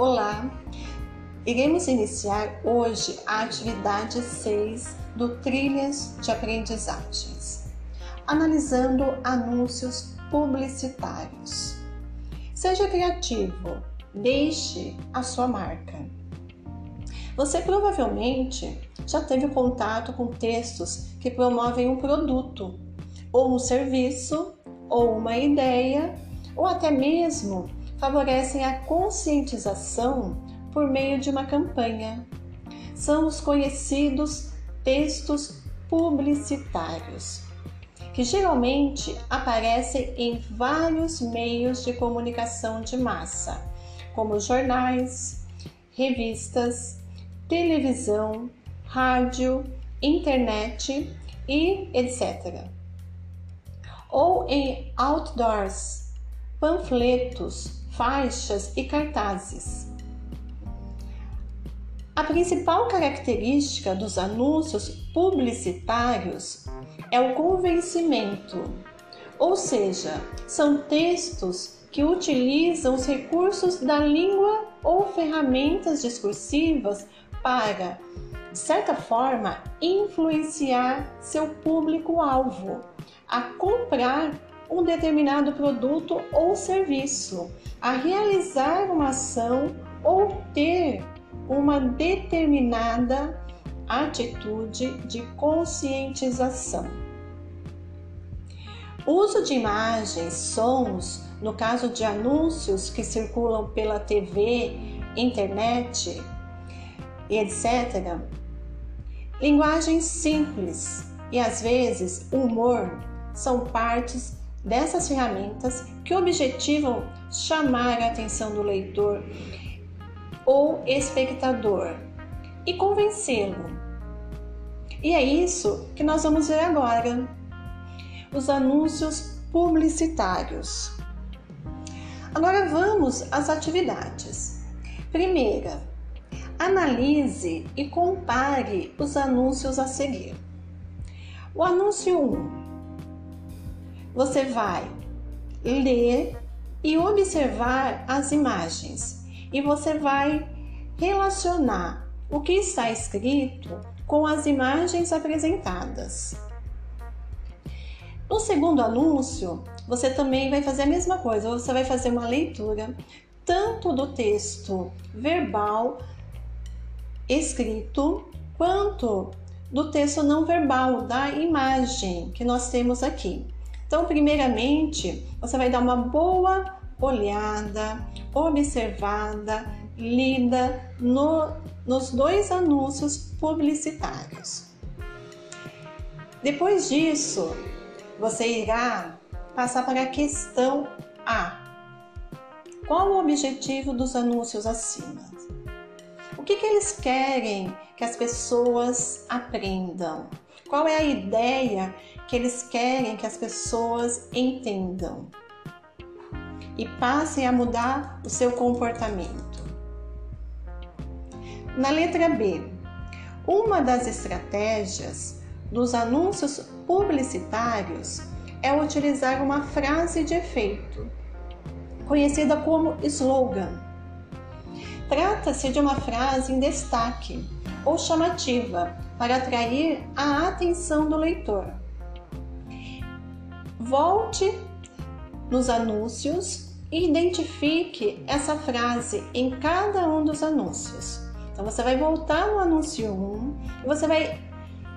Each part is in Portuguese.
Olá! Iremos iniciar hoje a atividade 6 do Trilhas de Aprendizagens, analisando anúncios publicitários. Seja criativo, deixe a sua marca. Você provavelmente já teve contato com textos que promovem um produto, ou um serviço, ou uma ideia, ou até mesmo favorecem a conscientização por meio de uma campanha. São os conhecidos textos publicitários, que geralmente aparecem em vários meios de comunicação de massa, como jornais, revistas, televisão, rádio, internet e etc. Ou em outdoors, panfletos, faixas e cartazes. A principal característica dos anúncios publicitários é o convencimento, ou seja, são textos que utilizam os recursos da língua ou ferramentas discursivas para, de certa forma, influenciar seu público-alvo a comprar um determinado produto ou serviço, a realizar uma ação ou ter uma determinada atitude de conscientização. Uso de imagens, sons, no caso de anúncios que circulam pela TV, internet e etc. Linguagem simples e às vezes humor são partes dessas ferramentas que objetivam chamar a atenção do leitor ou espectador e convencê-lo. E é isso que nós vamos ver agora. Os anúncios publicitários. Agora vamos às atividades. Primeira, analise e compare os anúncios a seguir. O anúncio 1 você vai ler e observar as imagens e você vai relacionar o que está escrito com as imagens apresentadas. No segundo anúncio, você também vai fazer a mesma coisa, você vai fazer uma leitura tanto do texto verbal escrito quanto do texto não verbal, da imagem que nós temos aqui. Então, primeiramente, você vai dar uma boa olhada, observada, lida no, nos dois anúncios publicitários. Depois disso, você irá passar para a questão A. Qual o objetivo dos anúncios acima? O que, que eles querem que as pessoas aprendam? Qual é a ideia que eles querem que as pessoas entendam e passem a mudar o seu comportamento? Na letra B, uma das estratégias dos anúncios publicitários é utilizar uma frase de efeito, conhecida como slogan. Trata-se de uma frase em destaque ou chamativa para atrair a atenção do leitor. Volte nos anúncios e identifique essa frase em cada um dos anúncios. Então você vai voltar no anúncio 1 e você vai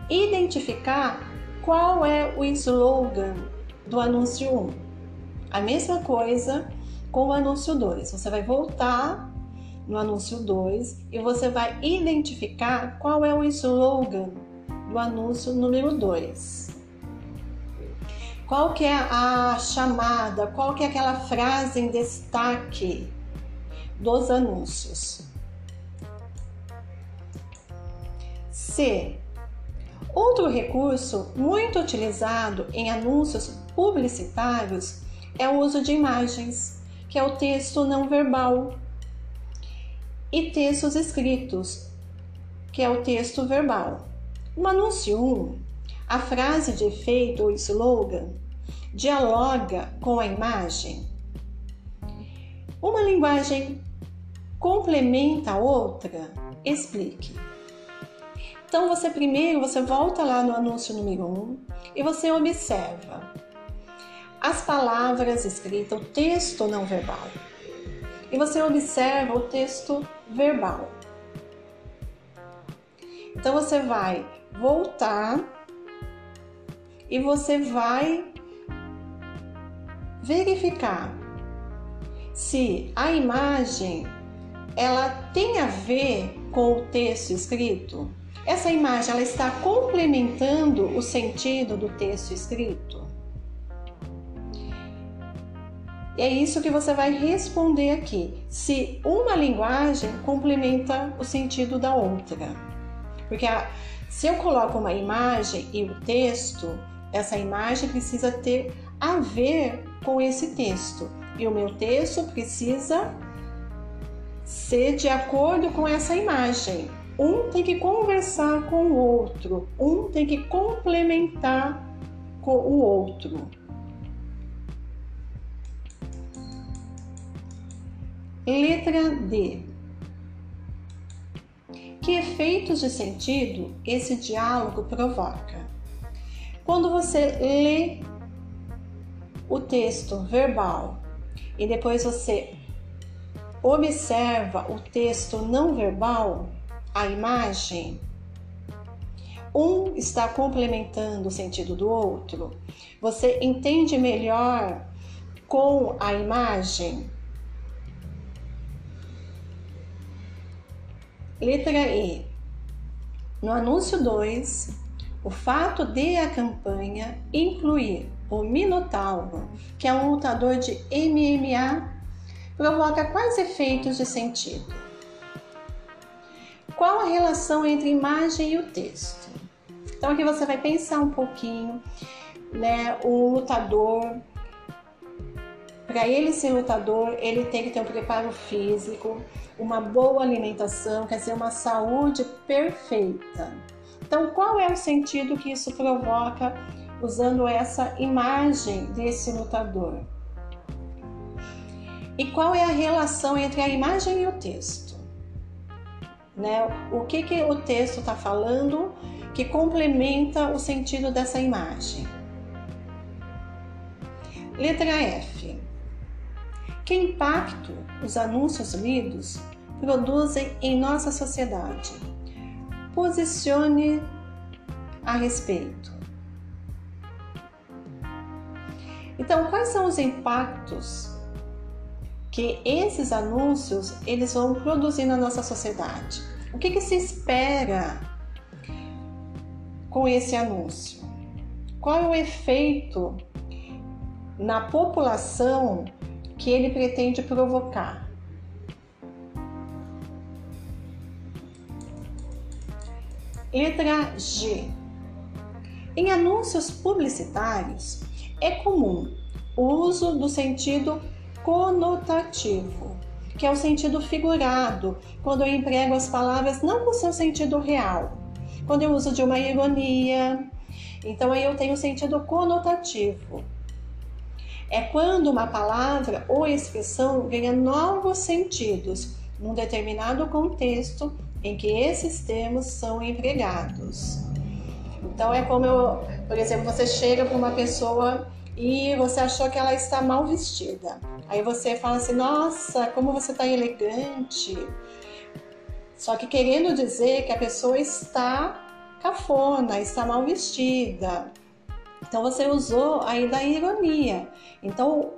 identificar qual é o slogan do anúncio 1. A mesma coisa com o anúncio 2. Você vai voltar no anúncio 2 e você vai identificar qual é o slogan do anúncio número 2. Qual que é a chamada, qual que é aquela frase em destaque dos anúncios? C. Outro recurso muito utilizado em anúncios publicitários é o uso de imagens, que é o texto não verbal, e textos escritos, que é o texto verbal. No anúncio 1, a frase de efeito ou slogan dialoga com a imagem. Uma linguagem complementa a outra? Explique. Então você primeiro você volta lá no anúncio número 1 um, e você observa as palavras escritas, o texto não verbal. E você observa o texto verbal. Então você vai voltar e você vai verificar se a imagem ela tem a ver com o texto escrito. Essa imagem ela está complementando o sentido do texto escrito. É isso que você vai responder aqui. Se uma linguagem complementa o sentido da outra. Porque a, se eu coloco uma imagem e o texto, essa imagem precisa ter a ver com esse texto. E o meu texto precisa ser de acordo com essa imagem. Um tem que conversar com o outro, um tem que complementar com o outro. Letra D. Que efeitos de sentido esse diálogo provoca? Quando você lê o texto verbal e depois você observa o texto não verbal, a imagem, um está complementando o sentido do outro. Você entende melhor com a imagem. Letra E. No anúncio 2, o fato de a campanha incluir o Minotauro, que é um lutador de MMA, provoca quais efeitos de sentido? Qual a relação entre imagem e o texto? Então aqui você vai pensar um pouquinho, né? O lutador, para ele ser lutador, ele tem que ter um preparo físico, uma boa alimentação, quer dizer, uma saúde perfeita. Então, qual é o sentido que isso provoca usando essa imagem desse lutador. E qual é a relação entre a imagem e o texto? Né? O que, que o texto está falando que complementa o sentido dessa imagem? Letra F. Que impacto os anúncios lidos produzem em nossa sociedade? Posicione a respeito. Então, quais são os impactos que esses anúncios eles vão produzir na nossa sociedade? O que, que se espera com esse anúncio? Qual é o efeito na população que ele pretende provocar? Letra G. Em anúncios publicitários, é comum o uso do sentido conotativo, que é o sentido figurado, quando eu emprego as palavras não no seu sentido real. Quando eu uso de uma ironia, então aí eu tenho o sentido conotativo. É quando uma palavra ou expressão ganha novos sentidos num determinado contexto em que esses termos são empregados. Então é como eu, por exemplo, você chega para uma pessoa e você achou que ela está mal vestida. Aí você fala assim: "Nossa, como você está elegante". Só que querendo dizer que a pessoa está cafona, está mal vestida. Então você usou aí da ironia. Então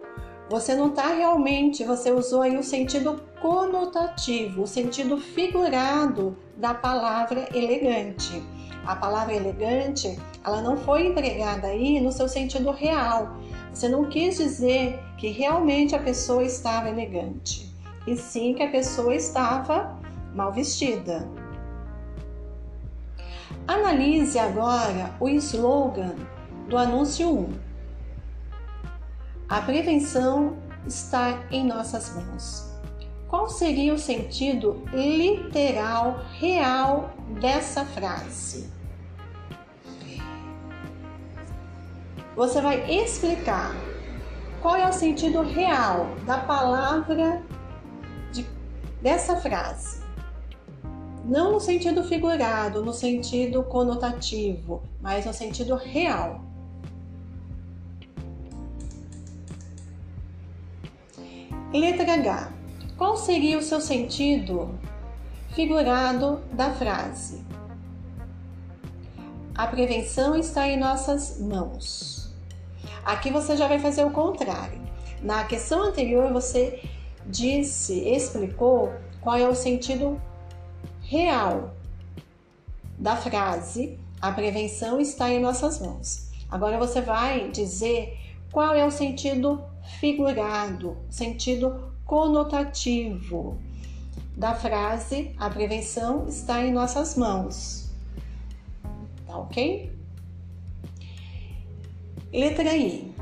você não está realmente, você usou aí o sentido conotativo, o sentido figurado da palavra elegante a palavra elegante, ela não foi empregada aí no seu sentido real. Você não quis dizer que realmente a pessoa estava elegante, e sim que a pessoa estava mal vestida. Analise agora o slogan do anúncio 1. A prevenção está em nossas mãos. Qual seria o sentido literal, real dessa frase? você vai explicar qual é o sentido real da palavra de, dessa frase. Não no sentido figurado, no sentido conotativo, mas no sentido real. Letra H. Qual seria o seu sentido figurado da frase? A prevenção está em nossas mãos. Aqui você já vai fazer o contrário. Na questão anterior você disse, explicou qual é o sentido real da frase a prevenção está em nossas mãos. Agora você vai dizer qual é o sentido figurado, sentido conotativo da frase a prevenção está em nossas mãos. Tá ok? Letra I.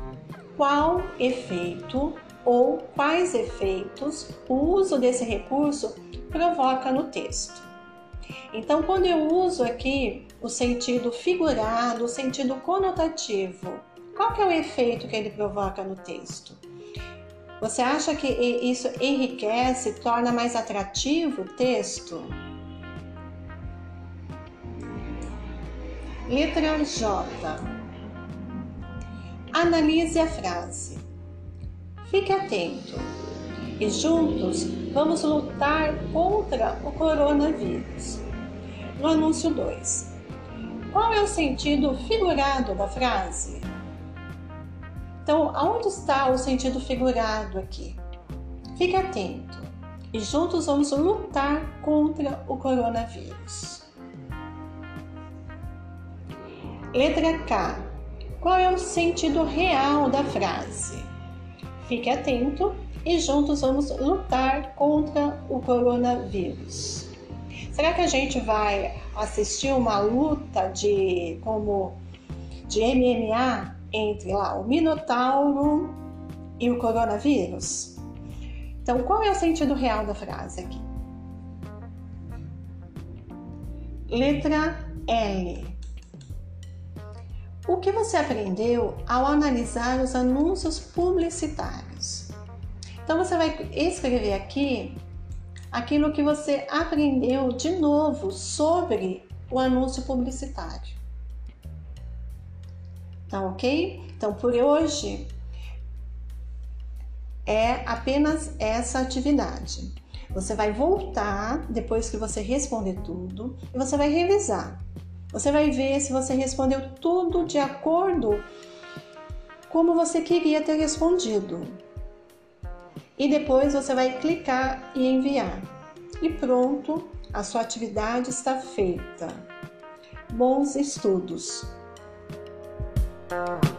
Qual efeito ou quais efeitos o uso desse recurso provoca no texto? Então, quando eu uso aqui o sentido figurado, o sentido conotativo, qual que é o efeito que ele provoca no texto? Você acha que isso enriquece, torna mais atrativo o texto? Letra J. Analise a frase. Fique atento e juntos vamos lutar contra o coronavírus. No anúncio 2. Qual é o sentido figurado da frase? Então, aonde está o sentido figurado aqui? Fique atento e juntos vamos lutar contra o coronavírus. Letra K. Qual é o sentido real da frase? Fique atento e juntos vamos lutar contra o coronavírus. Será que a gente vai assistir uma luta de como de MMA entre lá o Minotauro e o coronavírus? Então, qual é o sentido real da frase aqui? Letra L. O que você aprendeu ao analisar os anúncios publicitários? Então, você vai escrever aqui aquilo que você aprendeu de novo sobre o anúncio publicitário. Tá ok? Então por hoje é apenas essa atividade. Você vai voltar depois que você responder tudo e você vai revisar. Você vai ver se você respondeu tudo de acordo como você queria ter respondido. E depois você vai clicar e enviar. E pronto, a sua atividade está feita. Bons estudos! Thank